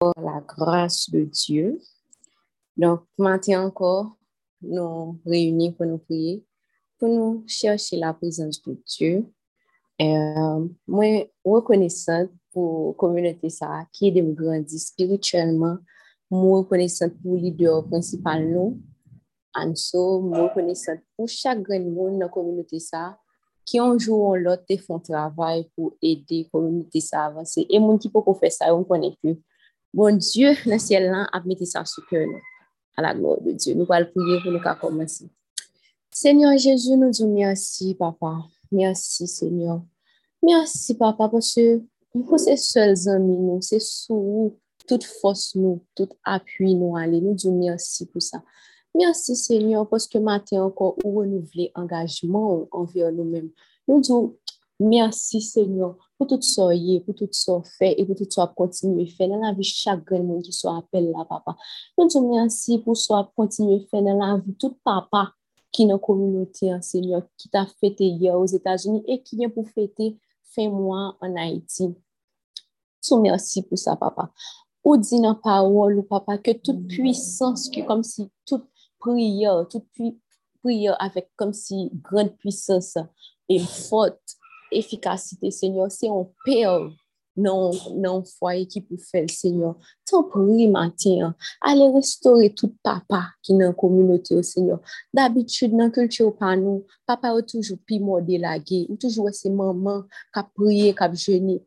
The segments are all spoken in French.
la grâce de Dieu. Donc, maintenant encore, nous réunis pour nous prier, pour nous chercher la présence de Dieu. Euh, moi, reconnaissante pour la communauté ça, qui de me grandir spirituellement, moi reconnaissante pour le leader principal nous, Anso, moi reconnaissante pour chaque grand monde dans la communauté ça, qui un jour ou l'autre font travail pour aider la communauté ça à avancer. Et mon qui peut faire ça, on connaît plus. Bon Dieu, le ciel là, a mis ça sur cœur à la gloire de Dieu. Nous allons prier pour nous commencer. Seigneur Jésus, nous disons merci, Papa. Merci, Seigneur. Merci, Papa, parce que nous sommes seuls amis, nous, c'est sous toute force, nous, tout appui, nous, aller. Nous disons merci pour ça. Merci, Seigneur, parce que matin encore, où renouveler engagement envers nous-mêmes. Nous disons merci, Seigneur, pour tout ça pour tout ça fait et pour tout ça continuer à faire dans la vie chaque grand monde qui soit appelé là, papa. Nous disons merci pour ça continuer à faire dans la vie tout papa qui est dans la communauté, hein, Seigneur, qui t'a fêté hier aux États-Unis et qui vient pour fêter fin mois en Haïti. Nous merci pour ça, papa. Ou dit dans parole, papa, que toute puissance, comme si toute prière, toute prière avec comme si grande puissance et forte efficacité, Seigneur, c'est un père non, non foyer qui peut faire, Seigneur. Tant prie matin, allez restaurer tout papa qui est dans la communauté, Seigneur. D'habitude, dans la culture, pas nous, papa a toujours pi délagué, ou toujours c'est maman qui a prié, qui a jeûné,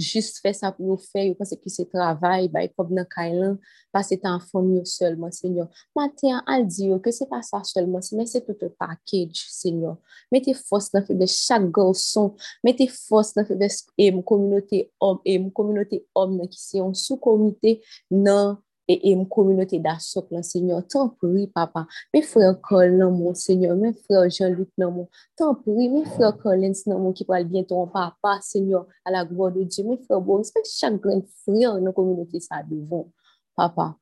jist fè sa pou yo fè, yo pase ki se travay, bay kob nan kailan, pase tan fon yo selman, senyor. Maten al di yo, ke se pa sa selman, se men se tout un package, senyor. Mete fos nan fè de chak gorson, mete fos nan fè de e mou kominote om, e mou kominote om nan ki se yon sou komite nan et une communauté d'assaut, Seigneur. T'en prie, papa. Mes frères Colin, mon Seigneur. Mes frères Jean-Luc, mon. T'en prie, mes frères Collins, mon, qui parlent bien ton papa, Seigneur, à la gloire de Dieu. Mes frères Boris, chaque grand frère dans la communauté, ça devant, papa.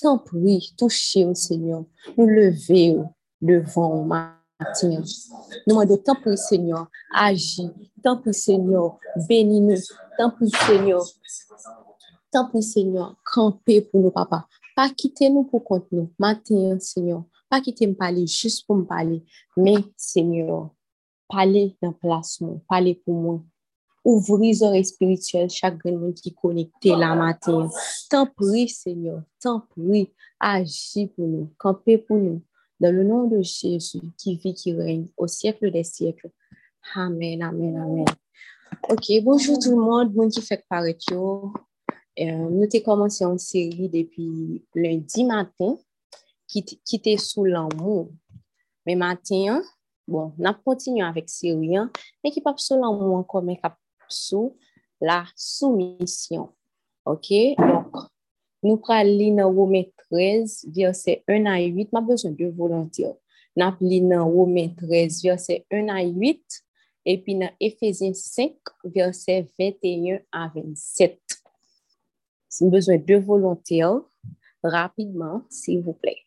T'en prie, touchez au Seigneur. Nous lever devant matin. Nous demandons, tant prie, Seigneur, agis. Tant prie, Seigneur, bénis-nous. Tant prie, Seigneur, Tant pis, Seigneur, camper pour nous, papa. Pas quitter nous pour compte nous. Matin, Seigneur. Pas quitter me parler juste pour me parler. Mais, Seigneur, parler dans place, moi. Parler pour moi. Ouvrir les oreilles spirituelles chaque monde qui est connecté la matin. Tant pis, Seigneur. Tant pis. Agis pour nous. Camper pour nous. Dans le nom de Jésus qui vit, qui règne au siècle des siècles. Amen, amen, amen. Ok, bonjour tout le monde. Bon qui fait. Euh, nous avons commencé une série depuis lundi matin qui, était sous l'amour. Mais matin, bon, on a continué avec série, hein, mais qui pas sous l'amour encore, mais sous la soumission. OK? Donc, nous allons lire dans Romains 13, verset 1 à 8. Je besoin de. Nous allons lire dans Romains 13, verset 1 à 8. Et puis dans Ephésiens 5, verset 21 à 27. Nous besoin de volontaires, rapidement, s'il vous plaît.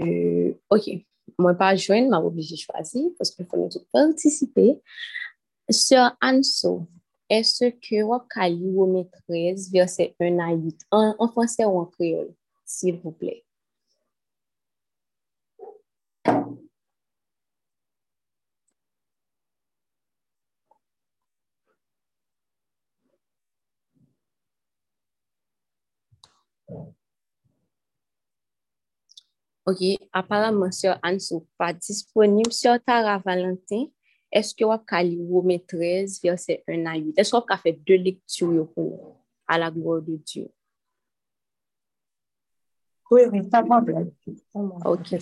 Euh, OK. Moi, pas joindre, m'a obligé de choisir parce qu'il faut nous participer. Sœur Anso, est-ce que vous avez lu maîtresse verset 1 à 8 en, en français ou en créole? S'il vous plaît. OK, apparemment, Sœur Anne n'est pas disponible. Sœur Tara Valentin, est-ce que vous avez Romains 13, verset 1 à 8? Est-ce que vous avez fait deux lectures pour à la gloire de Dieu? Oui, oui, pas de problème. Ok.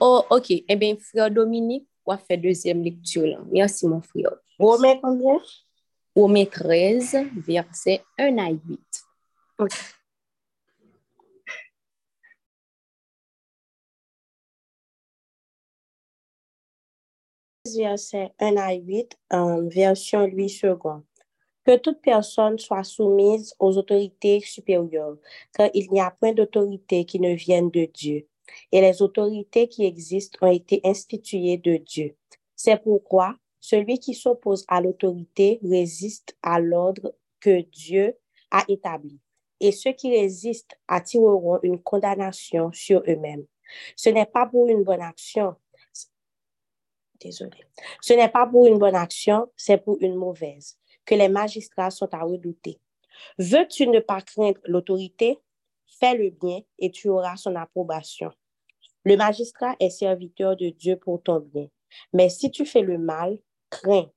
Oh, ok. Eh bien, frère Dominique, on va faire deuxième lecture. Là. Merci, mon frère. Romain combien? Romain 13, verset 1 à 8. Ok. Verset 1 à 8, version 8 secondes. Que toute personne soit soumise aux autorités supérieures, car il n'y a point d'autorité qui ne vienne de Dieu. Et les autorités qui existent ont été instituées de Dieu. C'est pourquoi celui qui s'oppose à l'autorité résiste à l'ordre que Dieu a établi. Et ceux qui résistent attireront une condamnation sur eux-mêmes. Ce n'est pas pour une bonne action. Désolé. Ce n'est pas pour une bonne action, c'est pour une mauvaise que les magistrats sont à redouter. Veux-tu ne pas craindre l'autorité? Fais le bien et tu auras son approbation. Le magistrat est serviteur de Dieu pour ton bien. Mais si tu fais le mal, crains,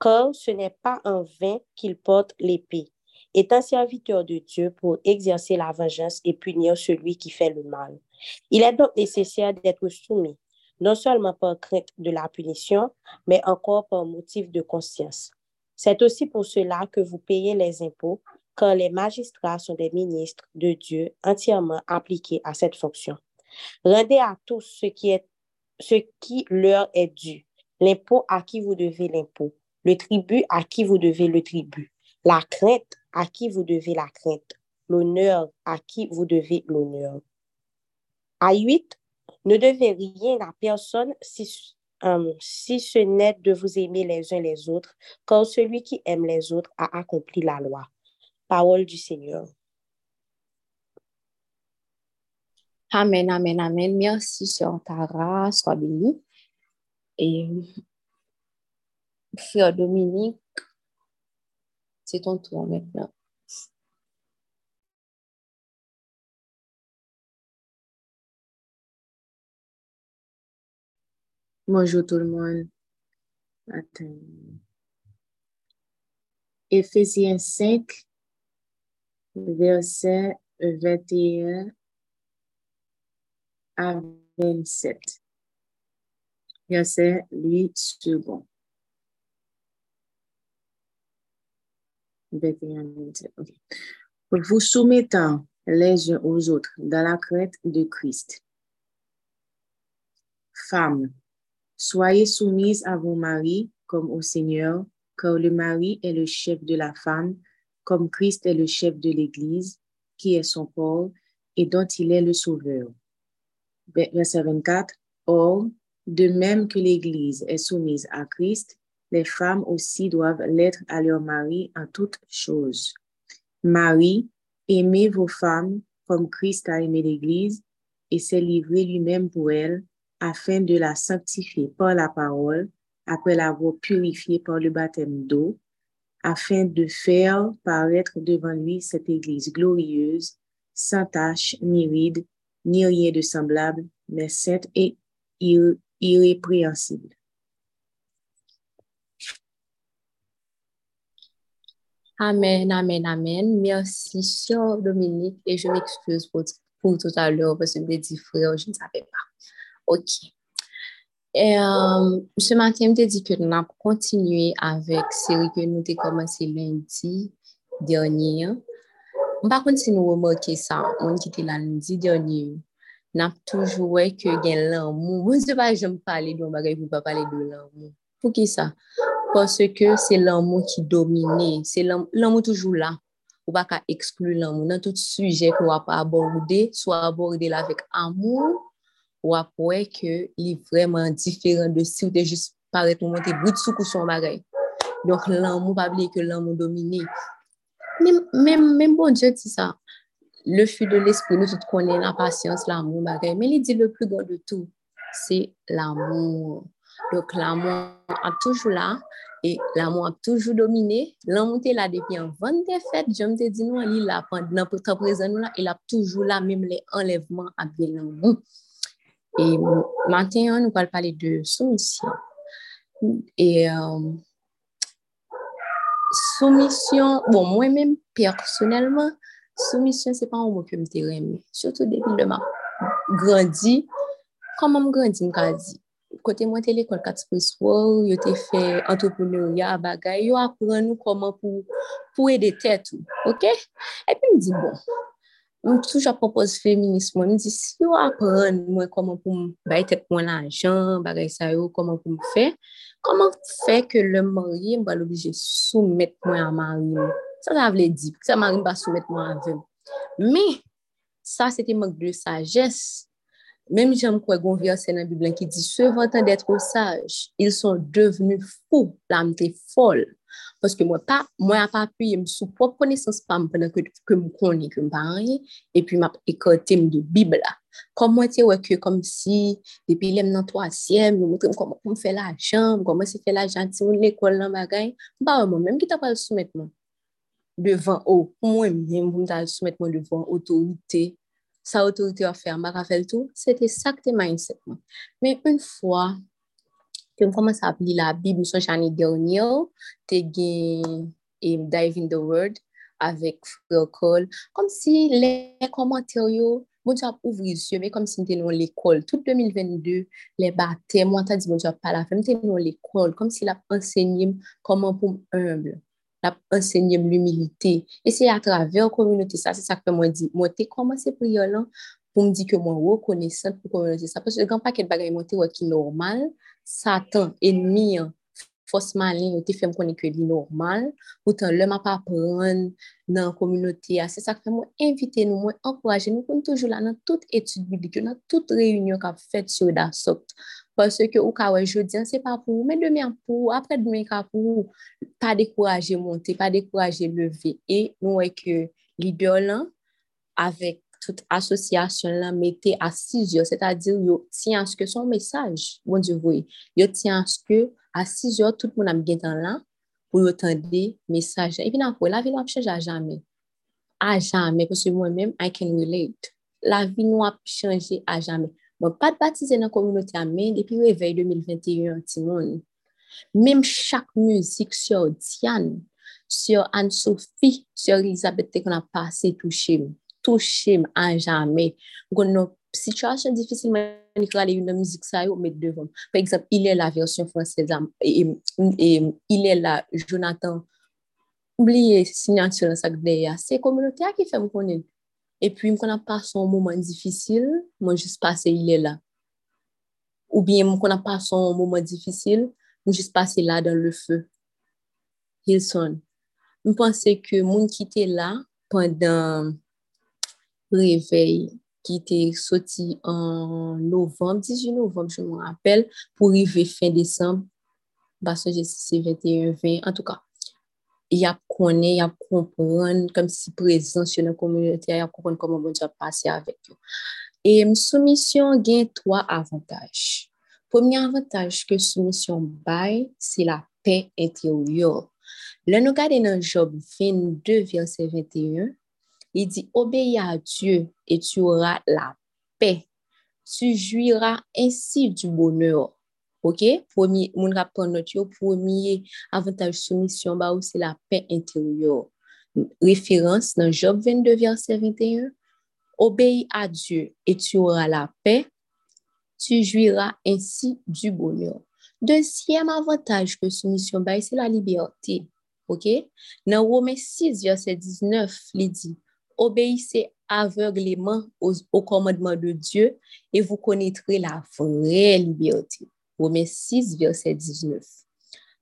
car ce n'est pas en vain qu'il porte l'épée. Est un serviteur de Dieu pour exercer la vengeance et punir celui qui fait le mal. Il est donc nécessaire d'être soumis, non seulement par crainte de la punition, mais encore par motif de conscience. C'est aussi pour cela que vous payez les impôts, car les magistrats sont des ministres de Dieu entièrement appliqués à cette fonction. Rendez à tous ce qui, leur est dû, l'impôt à qui vous devez l'impôt, le tribut à qui vous devez le tribut, la crainte à qui vous devez la crainte, l'honneur à qui vous devez l'honneur. À 8, ne devez rien à personne si, euh, si ce n'est de vous aimer les uns les autres, car celui qui aime les autres a accompli la loi. Parole du Seigneur. Amen, amen, amen. Merci, Sœur Tara. Sois bénie. Et Frère Dominique, c'est ton tour maintenant. Bonjour tout le monde. Éphésiens 5, verset 21 à 27. Verset 8 secondes. 21 27. Okay. Vous soumettant les uns aux autres dans la crête de Christ. Femmes, soyez soumises à vos maris comme au Seigneur, car le mari est le chef de la femme, comme Christ est le chef de l'Église, qui est son corps et dont il est le sauveur. Verset 24. Or, de même que l'Église est soumise à Christ, les femmes aussi doivent l'être à leur mari en toutes choses. Marie, aimez vos femmes comme Christ a aimé l'Église et s'est livré lui-même pour elle afin de la sanctifier par la parole après l'avoir purifiée par le baptême d'eau, afin de faire paraître devant lui cette Église glorieuse, sans tache, ni ride, ni rien de semblable, mais sainte et irrépréhensible. Amen, amen, amen. Merci, cher Dominique, et je m'excuse pour, tout à l'heure parce que je me frère, je ne savais pas. Ok. E, um, euh, se matin, mte di ke nan pou kontinue avèk seri ke nou te komanse lendi dernye. Mpa kon se nou remoke sa, moun ki te la lendi dernye, nan toujou wè ke gen lan mou. Moun se pa jom pale do bagay pou pa pale do lan mou. Pou ki sa? Pwase ke se lan mou ki domine, se lan mou toujou la. Ou pa ka eksklu lan mou nan tout sujek ou ap aborde, sou aborde la vek amou, wap wè ke li vreman diferan de si ou te jist paret ou monte bout sou kou son bagay. Donk lan moun pabli ke lan moun domine. Mem bon Diyo ti sa, le fü de l'esprit nou tout konen la pasyans, la moun bagay, men li di le plus grand de tout, se la moun. Donk la moun ap toujou la, E la moun ap toujou domine, lan moun te la depi an vante fet, jom te di nou an li la, nan pou ta prezen nou la, el ap toujou la, mim le enlevman ap de lan moun. E maten an nou pal pale de soumisyon. E um, euh, soumisyon, bon mwen men personelman, soumisyon se pa an mwen ke mte reme. Sotou depi de ma grandi, koman m grandi m grandi. Kote mwen te lekol katspreswou, yo te fe antroponeurya bagay, yo apren nou koman pou, pou e de tetou. Ok? E pi m di bon, Mwen touj apropos feminisme, mwen di si yo apren mwen koman pou mwen bay tet mwen ajan, bagay sa yo, koman pou mwen fe, koman fe ke le mori mwen bal obije soumet mwen a mari mwen. Sa la vle di, pou sa mari mwen ba soumet mwen avem. Me, sa se te mwen de sagesse. Mem jam kwe gon vya verse nan Biblan ki di, se vantan detre saj, il son devenu fou, la mte fol. Paske mwen pa, mwen ap apuye m sou pop konesans pa m penan ke, ke m koni, ke m pa anye, epi m ap ekote m de bibla. Kom mwen te weke kom si, depi lem nan toasyem, mwen mwote m koman pou m fe la jan, m koman se fe la jan, ti moun l'ekol nan bagay, m pa wè mwen, mèm ki ta pal soumet mwen. Devan ou, mwen mwen mwen ta soumet mwen devan otorite, sa otorite wafè, m baka fel tou, se te sakte mindset mwen. Men un fwa, Ke m koman sa ap li la bib m son chani dernyo, te gen um, Dive in the World avek Frère Cole. Kom si le komantaryo, moun ap ouvri zye, me kom si m tenon l'ekol. Tout 2022, le batè, m wanta di moun ap pala fe, m tenon l'ekol. Kom si la ap ensegnye koman pou m humble. la ensegnye m l'humilite. E se a traver komunote sa, se sa ke mwen di, mwen te komanse priyo lan, pou m di ke mwen wou konesant pou kolonize sa. Pwese gen pa ket bagay mwen te wè ki normal, satan, enmi an, fosman lin, ou te fèm konen ke li normal, ou tan lèm ap apren nan kominote a. Se sa fèm mwen invite nou, mwen ankoraje nou kon toujou la nan tout etude biblik nan tout reyunyon ka fèt sou da sopt. Pwese ke ou ka wè jodyan, se pa pou, men demyan pou, apre demè ka pou, pa dekouraje monte, pa dekouraje leve. E nou wè ke li biolan, avèk tout asosyasyon la mette a 6 yo, c'est a dire yo ti anske son mesaj, bon di vwe, yo ti anske a 6 yo, tout moun am gen tan la, pou yo tende mesaj. E pi nan pou, la vi nou ap chanje a jame. A jame, pou se mwen men, I can relate. La vi nou ap chanje a jame. Mwen pat batize nan komunoti a men, depi revey 2021, ti moun. Mem chak muzik syo Diane, syo Anne-Sophie, syo Elisabeth, te kon ap pase touchim an jame. Gon nou situasyon difisil man ikrali yon nan mizik sa yo met devom. Pe eksemp, ilè la versyon fransez am, e, e, e, ilè la Jonathan, oubliye sinyansyon sinyantyon sak deya, se komunote a ki fem konen. E pi m konan pason mouman difisil, mwen jis pase ilè la. Ou bien m konan pason mouman difisil, m jis pase la dan le fe. Hilson. M pense ke moun ki te la pandan revey ki te soti an novem, 18 novem, je mwen apel, pou rive fin desemb, baso jesi se 21-20, an tou ka, yap konen, yap kompran, kom si prezans yon an komunite, yap kompran koman bon jap pase avek yo. E soumisyon gen 3 avantaj. Pomi avantaj ke soumisyon bay, se la pe ente yo yo. Le nou gade nan job 22 verset 21, Il dit, obéis à Dieu et tu auras la paix. Tu jouiras ainsi du bonheur. Ok? Premier, mon rapport notre premier avantage soumission, bah, c'est la paix intérieure. Référence dans Job 22, verset 21. Obéis à Dieu et tu auras la paix. Tu jouiras ainsi du bonheur. Deuxième avantage que soumission, bah, c'est la liberté. Ok? Dans Romains 6, verset 19, il dit, obéissez aveuglément au, commandement de Dieu et vous connaîtrez la vraie liberté. Romains 6, verset 19.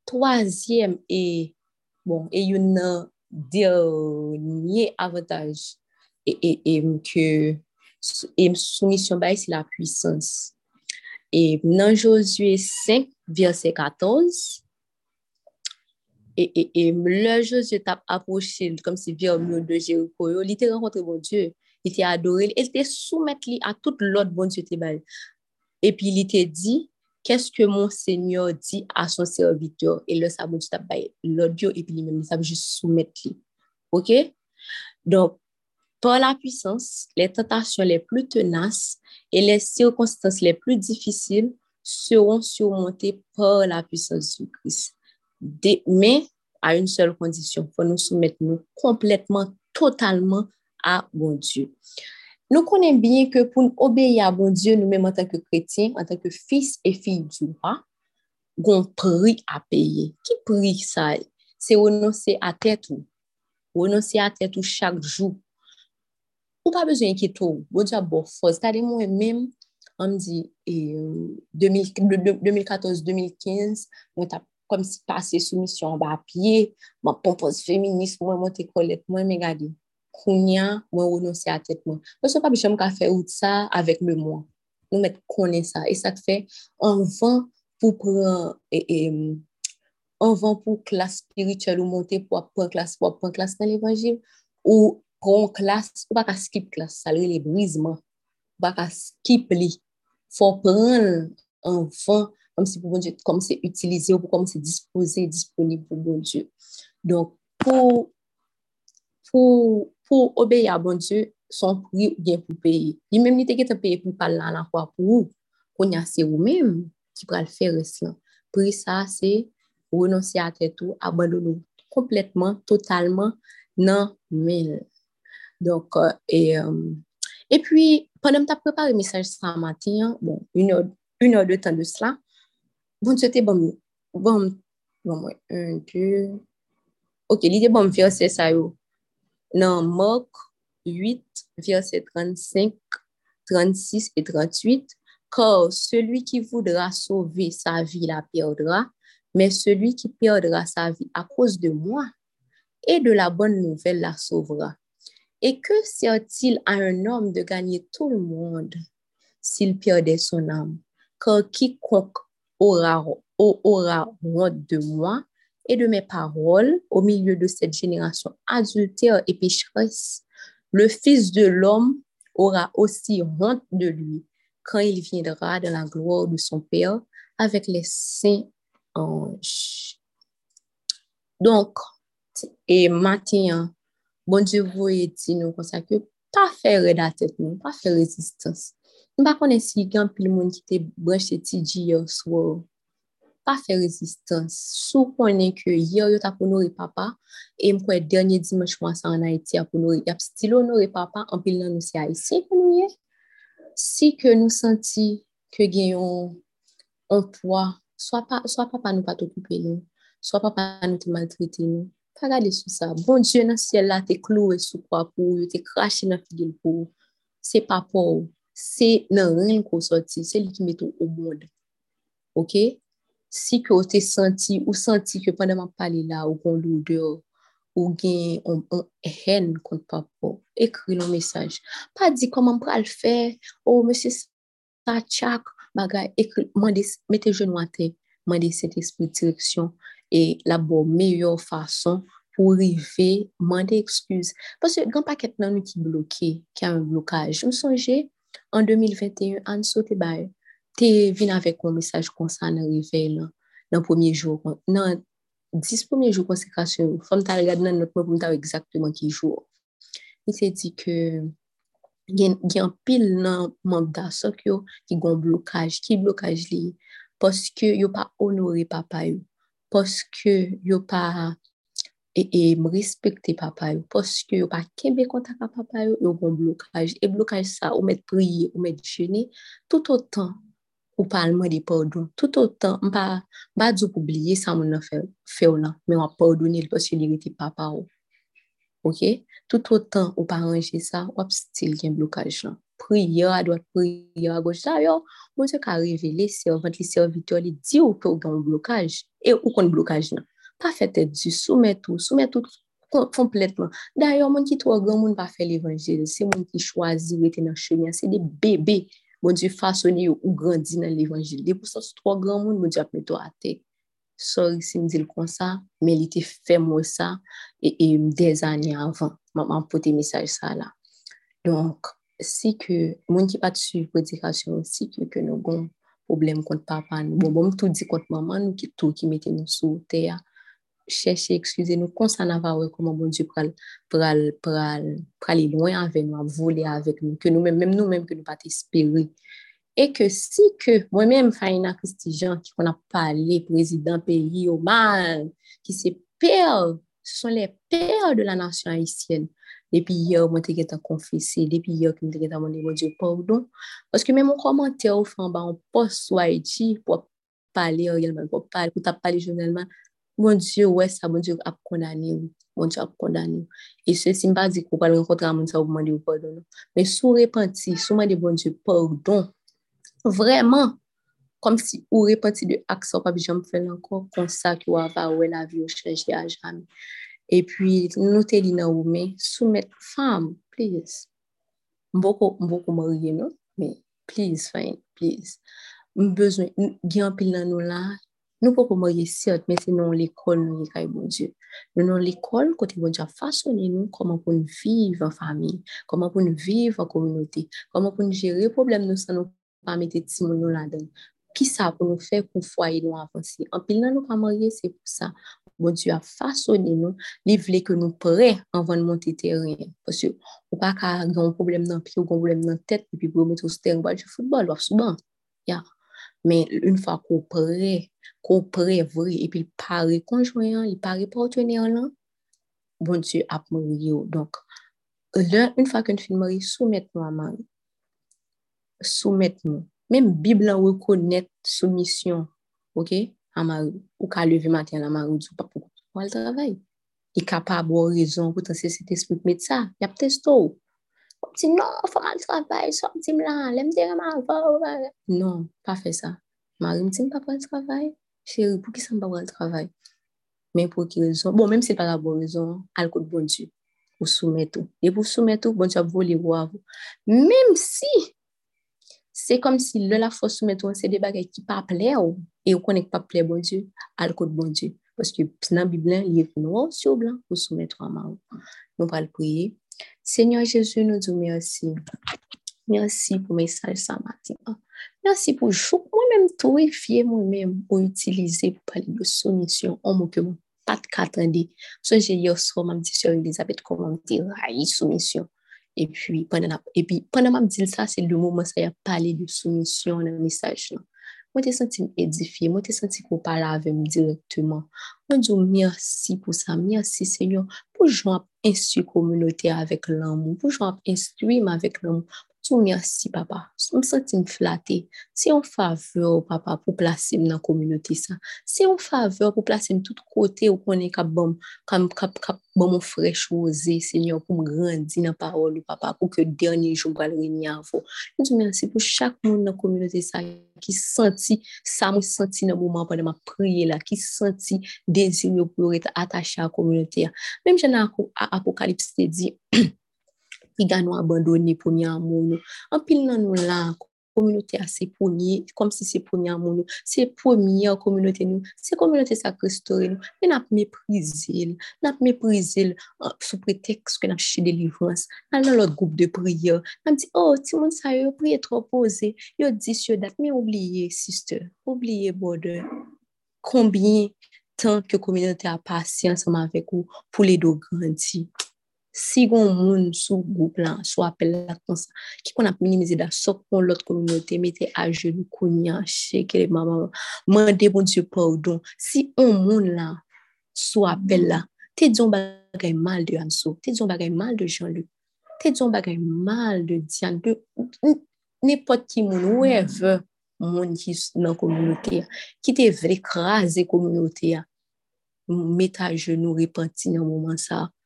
Troisième et, bon, et un dernier avantage et, soumission c'est la puissance. Et dans Josué 5, verset 14, E, e, e le Josye tap aposhe kom si vye ou myon de Jericho yo, li te renkontre bon Diyo, li te adore, li te soumet li a tout lot bon Diyo te bal. E pi li te di, keske mon Senyor di a son serviteur, e le sa bon Diyo tap baye lot Diyo, e pi li men li sa bi jist soumet li. Ok? Don, por la pwisans, le tentasyon le plu tenas, e le sirkonstans le plu difisil, seron surmonte por la pwisans sou Kris. Mais à une seule condition, il faut nous soumettre nous complètement, totalement à bon Dieu. Nous connaissons bien que pour obéir à bon Dieu, nous-mêmes en tant que chrétiens, en tant que fils et filles du roi, avons prix à payer. Qui prix ça? C'est renoncer à tête ou? Renoncer à tête ou chaque jour. ou pa bezwen ki tou, bon di a bo fos, tade mwen men, an di, 2014-2015, mwen ta kom si pase soumisyon ba apye, mwen pompos feminist, mwen mwen te kolet, mwen me gade, kounya, mwen renonsi a tet mwen. Mwen se pa bi chanm ka fe out sa, avek le mwen. Mwen met konen sa, e sa te fe, an van pou pran, an van pou klas spiritual ou monte, pou ap pran klas, pou ap pran klas nan evanjil, ou pran klas, ou baka skip klas, salre le brizman, baka skip li, fò pran an van, kom se pou bon Diyo, kom se utilize ou kom se dispose, disponib pou bon Diyo. Don, pou pou obeye a bon Diyo, son pri ou gen pou peye. Li menm ni teke te peye pou pal lan la kwa pou ou, pou nyase ou menm, ki pral fè reslan. Pri sa, se, ou renonsi a tetou, abandonou, kompletman, totalman, nan men. Donk, e, e pi, panem ta prepare misaj sa matin, bon, un ou de tan de sla, Bon, te bom, bom, bom, un, deux, ok, li te bom verset sa yo, nan mok, 8, verset 35, 36 et 38, kor, celui ki voudra sauve sa vi la perdra, men celui ki perdra sa vi a kouse de moi, e de la bonne nouvel la sauvera. E ke sert-il a un om de gagne tout le monde, sil perde son kor ki konk, aura, aura honte de moi et de mes paroles au milieu de cette génération adultère et pécheresse. Le Fils de l'homme aura aussi honte de lui quand il viendra dans la gloire de son Père avec les saints anges. Donc, et matin, bon Dieu vous dit nous comme pas faire la tête, pas faire résistance. Mba konen si gen pil moun ki te branche ti di yo swo, pa fe rezistans. Sou konen ke yo yo taponori papa, e mkwe denye dimanche mwansa anayeti aponori, yap stilo nori papa, anpil nan nou si a isi konouye. Si ke nou senti ke gen yon anpwa, swa papa nou pa tokupe nou, swa papa nou te maltrite nou, pa gade sou sa. Bon Diyo nan siel la te klouwe sou kwa pou, yo te krashe nan figil pou, se pa pou ou. Se nan ren kon soti, se li ki metou ou moun. Ok? Si ki ou te senti, ou senti man pali la, ou kon loude ou gen, ou hen kon papo, ekri mesaj. Pa di koman pral fe, ou oh, mese sa chak, bagay, ekri, mande, mette jenwate, mande set espri direksyon, e la bo meyo fason pou rive, mande ekskuse. Paket nan nou ki bloke, ki an blokaj, msonje, An 2021, an sou te bay, te vin avèk kon mesaj konsan nan rive nan pwemye jou. Nan 10 pwemye jou konsekrasyon, fòm ta regad nan not mwen pou mta wè exaktèman ki jou. Ni se di ke gen pil nan mwanda sok yo ki gon blokaj, ki blokaj li, poske yo pa onore papa yo, poske yo pa... E, m respekte papa yo, poske yo pa kembe kontak a papa yo, yo bon blokaj. E blokaj sa, ou met priye, ou met tout o tan, ou palman de pardon. Tout o tan, m pa, m dzo pou bliye sa moun nan fe ou nan, men wap pardonil poske li rete papa yo. Ok? Tout o tan, ou pa anje sa, wap stil gen blokaj lan. Priye a doat, priye a goj. Da yo, moun se ka revele, se avant li servitor li di ou ke ou gen blokaj, e ou kon blokaj. Pa fete di, soumet tout, soumet tout kompletman. D'ayor, moun ki tou agan moun pa fe l'Evangile, se moun ki chwazi ou ete nan chenyan, se de bebe moun di fasoni ou grandi nan l'Evangile. De pou sa sou tou agan moun, moun di ap meto ate. Sori si mdil kon sa, men li te fe mou sa, e mdez anye avan, moun pote misaj sa la. Donk, si ke moun ki pat su predikasyon, si ke nou gon problem kont papa nou, bon, bon mtou di kont maman nou ki tou ki mette nou sou teya, chèche, ekskuse nou, konsan ava wè koman bon di pral pral pral prali lwen avè nou, avole avèk nou, ke nou mèm, mèm nou mèm ke nou pat espere. E ke si ke mwen mèm Faina Christijan ki kon ap pale prezident peyi yo mal, ki se per, se son le per de la nasyon Haitienne. Depi yo mwen te geta konfese, depi yo ki mwen te geta mwen de mwen di pardon. Paske mèm mwen komante ou fan ba an pos sou Haiti pou pale, pou ta pale jounelman, Mon Diyo, wè sa, mon Diyo ap kondani ou. Mon Diyo ap kondani ou. E se si mba di kou pal renkontra moun sa ou mandi ou pardon. Men sou repenti, sou mandi bon Diyo pardon. Vreman. Kom si ou repenti de ak sa ou papi jom fè lankon konsa ki wava wè la vi ou chanji a jami. E pi nou te li nan ou men, soumet fam, please. Mboko, mboko marye nou, men please, fine, please. Mbezwen, gen apil nan nou la, nous pouvons marier certes, mais c'est l'école nous bon Dieu. Nous l'école bon comment nous vivre en famille, comment nous vivre en communauté, comment nous gérer problème nous nous pas nous pour nous faire nous marier, c'est pour ça. Dieu a façonné nous, que nous. Parce on pas un problème dans pied ou un problème dans tête puis pour mettre au terrain pour jouer football ou. Yeah. Mais une fois qu'on prêt qu'on prévoit et puis il paraît conjoint, il paraît partenaire là, bon Dieu a mourir. Donc, là, une fois qu'une fille marie, soumettez-nous à Marie. Soumettez-nous. Même Bible reconnaît soumission, ok, à Marie. Ou lever matin à Marie, ou pas pour le travail. Il est capable d'avoir raison pour c'est cet esprit de ça. Il y a peut-être Fòm ti nan, fòm al travay, fòm ti mlan, lèm te reman vò. Non, pa fè sa. Mari mti mpa pral travay, chéri pou ki sa mpa pral travay. Men pou ki rezon, bon menm se pa la bon rezon, al kout bon di, ou soumet ou. E pou soumet ou, bon di ap voli wav. Menm si, se kom si lè la fò soumet ou, se de bagay ki pa ple ou, e ou konen ki pa ple bon di, al kout bon di. Paske nan biblan, liye koun oh, wò, sou blan, ou soumet ou ama ou. Nou pral priye. Seigneur Jésus, nous disons merci. Merci pour le message ce matin. Merci pour jouer moi-même et moi-même pour utiliser pour parler de soumission en mot que mon pas de qu'attendre. Ce j'ai hier soir, ma petite sœur Elisabeth comment dire soumission. Et puis pendant et puis pendant dit ça, c'est le moment ça y a parlé de soumission dans le message là. Moi, t'es senti édifié, moi, t'es senti qu'on parle avec moi directement. Moi, je merci pour ça, merci Seigneur, pour joindre instruire communauté avec l'amour, pour joindre instruire avec tout merci, papa. Je me sens flattée. C'est un faveur, papa, pour placer dans la communauté. ça. C'est un faveur pour placer de tout côté où on est comme comme bon mon frère choisi, Seigneur, pour me grandir dans la parole, papa, pour que le dernier jour va le réunir à vous. Je vous merci pour chaque monde dans la communauté ça, qui senti ça, me senti dans le moment pendant ma prière là, qui senti désir pour être attaché à la communauté. Même j'ai un Dit, qui nous abandonné pour nous. En pile nous là, communauté assez premier, comme si c'est premier amour c'est première communauté nous, c'est communauté ça restauré nous, n'a méprisé, n'a méprisé sous prétexte que n'a cherché délivrance. Dans l'autre groupe de prière, n'a dit oh, monde ça yo prier trop posé, yo dit sur date, mais oubliez sister, oubliez border. Combien temps que communauté a passé ensemble avec vous pour les deux grandir? Si on moun sous groupe là soit appel là comme ça qui qu'on a minimisé da sok l'autre communauté mettez à genoux kounya que les maman mandez bon Dieu pardon. Si on moun là soit appel là t'es disons bagay mal de Anso t'es disons bagay mal de Jean-Luc t'es disons bagay mal de Diane de n'importe qui moun whoever moun qui dans communauté qui te vrai écraser communauté mettre à genoux repentir dans moment ça parce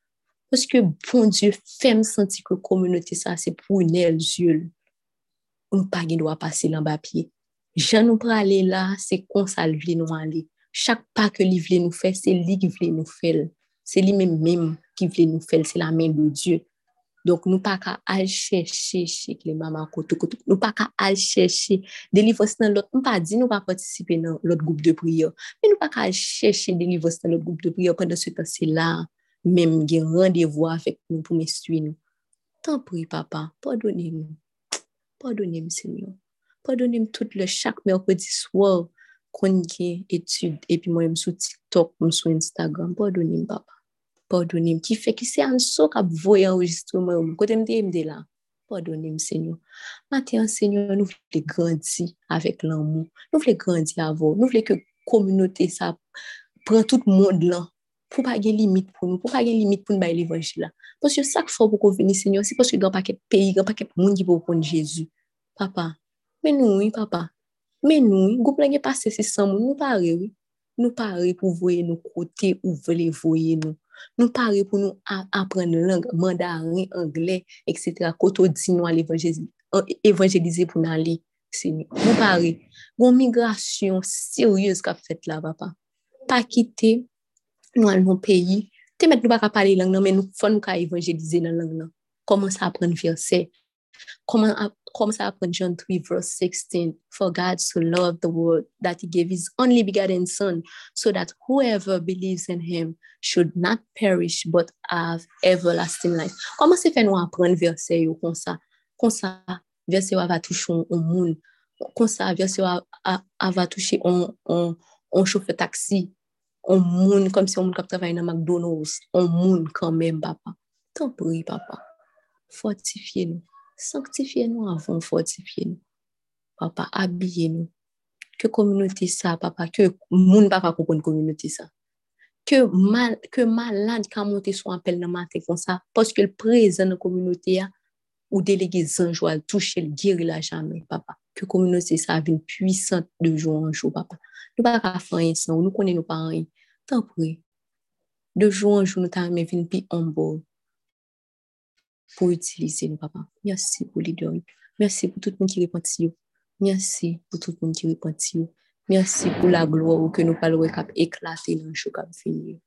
que bon Dieu fait me sentir que la communauté, c'est pour une yeux. On pas doit passer dans le pied. Je nous pour aller là, c'est qu'on ça nous aller. Chaque pas que lui veut nous faire, c'est lui qui veut nous faire. C'est lui même même qui veut nous faire, c'est la main de Dieu. Donc, nous pas qu'à aller chercher les mamans côté côté. Nous pas aller chercher délivrance dans l'autre. Nous pas dit nous pas participer dans l'autre groupe de prière. Mais nous pas qu'à aller chercher délivrance dans l'autre groupe de prière pendant ce temps c'est là même un rendez-vous avec nous pour m'essuyer nous. Tant pis, papa, pardonnez-nous. Pardonnez-moi, Seigneur. Pardonnez-moi tout le chaque mercredi soir qu'on a étude et puis moi, je sur TikTok, je sur Instagram. Pardonnez-moi, papa. Pardonnez-moi. Qui fait que c'est un saut qui a voyé enregistrement. Je me là. Pardonnez-moi, Seigneur. Maintenant, Seigneur, nous voulons grandir avec l'amour. Nous voulons grandir vous. Nous voulons que communauté, ça prend tout le monde là de limite pour nous, pour pas de limite pour nous bailler l'évangile là. Parce que chaque fois pour qu'on vienne Seigneur, c'est parce que dans pas de pays, dans pas de monde qui veut prendre Jésus. Papa, nous, oui, papa. Mais nous, groupe là qui passé c'est sans nous, nous pareil, oui. Nous pareil pour voir nos côtés où voulez voyer nous. Nous parlons pour nous apprendre la langue, mandarin, anglais, etc. Quand on dit nous à évangéliser pour nous aller, Seigneur. Nous parlons. Une migration sérieuse qu'a fait là, papa. Pas quitter nous à nos pays. Tu mettre nous pas parler langue, mais nous faut nous évangéliser dans la langue. Comment ça apprendre verset? Comment Comment ça apprend John 3, verse 16? For God so loved the world that he gave his only begotten Son, so that whoever believes in him should not perish but have everlasting life. Comment se fait nous apprendre verset yo comme ça? Comme ça, verset va toucher un monde. Comme ça, verset va toucher un, un, un chauffeur taxi. Un monde comme si on travaille dans McDonald's. Un monde quand même, papa. T'en prie, papa. Fortifiez-nous. Sanctifiez-nous avant, fortifiez-nous. Papa, habillez-nous. Que communauté ça, papa, que moun papa comprenne communauté ça. Que mal, que malade quand monter son appel dans matin comme ça, parce que le présent dans communauté ou délégué ou toucher le guérir la jamais, papa. Que communauté ça une puissante de jour en jour, papa. Nous pas faire ça, nous connaissons nos parents. Tant pis. De jour en jour, nous t'avons vu plus humble pour utiliser nous, papa. Merci pour les dons. Merci pour tout le monde qui répond Merci pour tout le monde qui répond Merci pour la gloire que nous parlons cap éclater dans le jour cap fini.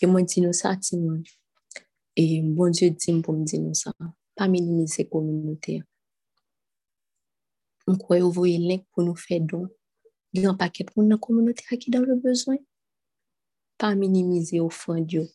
Et moi, dis nous ça, Timon. Et bon Dieu, dit pour me dire nous ça. Pas minimiser la communauté. On croit ouvrir link pour nous faire don. Il y a un paquet pour la communauté qui dans le besoin. Pas minimiser au fond Dieu.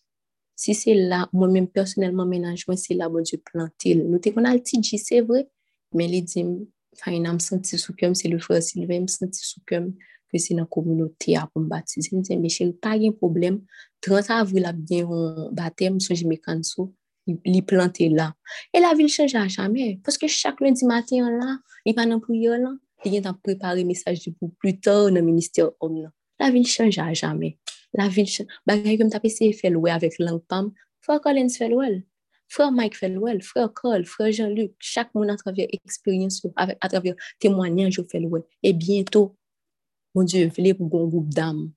Si c'est là, moi-même personnellement, ménagement, c'est là, bon Dieu, planté. Nous t'es a le dit, c'est vrai, mais les dit, enfin, il me senti sous comme c'est le frère Sylvain, me senti sous comme que c'est dans la communauté à pour me baptiser. Je dis, mais j'ai pas de problème. 30 avril, a bien un baptême, je me canso, il planté là. Et la ville change à jamais. Parce que chaque lundi matin, là, il va dans prière là, il vient préparer message pour plus tard dans le ministère homme La ville change à jamais la ville, comme tapé c'est fait louer avec langue pam, frère Collins fait louer, frère Mike fait louer, frère Cole, frère Jean-Luc, chaque monde à travers expérience, avec, à travers témoignage, fait louer. Et bientôt, mon Dieu, voulez pour un groupe d'âmes,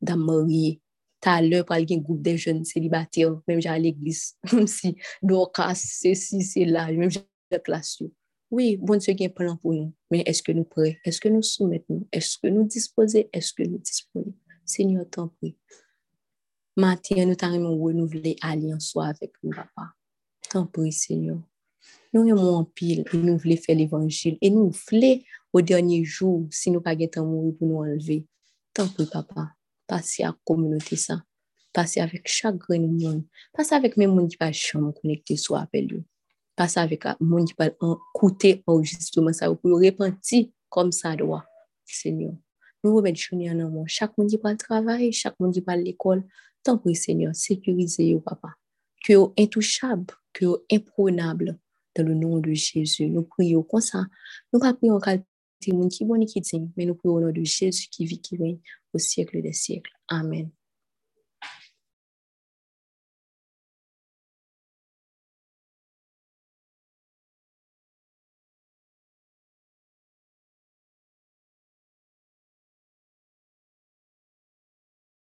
d'âmes mariées. Tout à l'heure, pour un groupe de jeunes célibataires, même à l'église, comme si Dorcas, c'est ci, c'est là, même j'ai la classe. Oui, bon Dieu, il y a un plan pour nous. Mais est-ce que nous prêts? Est-ce que nous soumettons? Est-ce que nous disposons? Est-ce que nous disposons? Seigneur, t'en prie. Matin, nous t'avons renouvelé alliance avec nous, papa. T'en prie, Seigneur. Nous aimons en pile nous voulons faire l'évangile. Et nous voulons, au dernier jour, si nous pas temps mourir pour nous enlever. T'en prie, papa. Passez à la communauté ça. Passez avec chaque grain de monde. Passez avec mes gens qui pas jamais connecté avec lui. Passez avec les gens qui pas écouter enregistrement ça pour repentir comme ça doit. Seigneur. Nous remettons en. Chaque monde qui va le travail, chaque monde qui va l'école. Tant pis, Seigneur, sécurisez papa. Que vous intouchable, que vous imprenable dans le nom de Jésus. Nous prions comme ça. Nous pas prions qualité de monde qui bon qui mais nous prions au nom de Jésus qui vit, qui règne au siècle des siècles. Amen.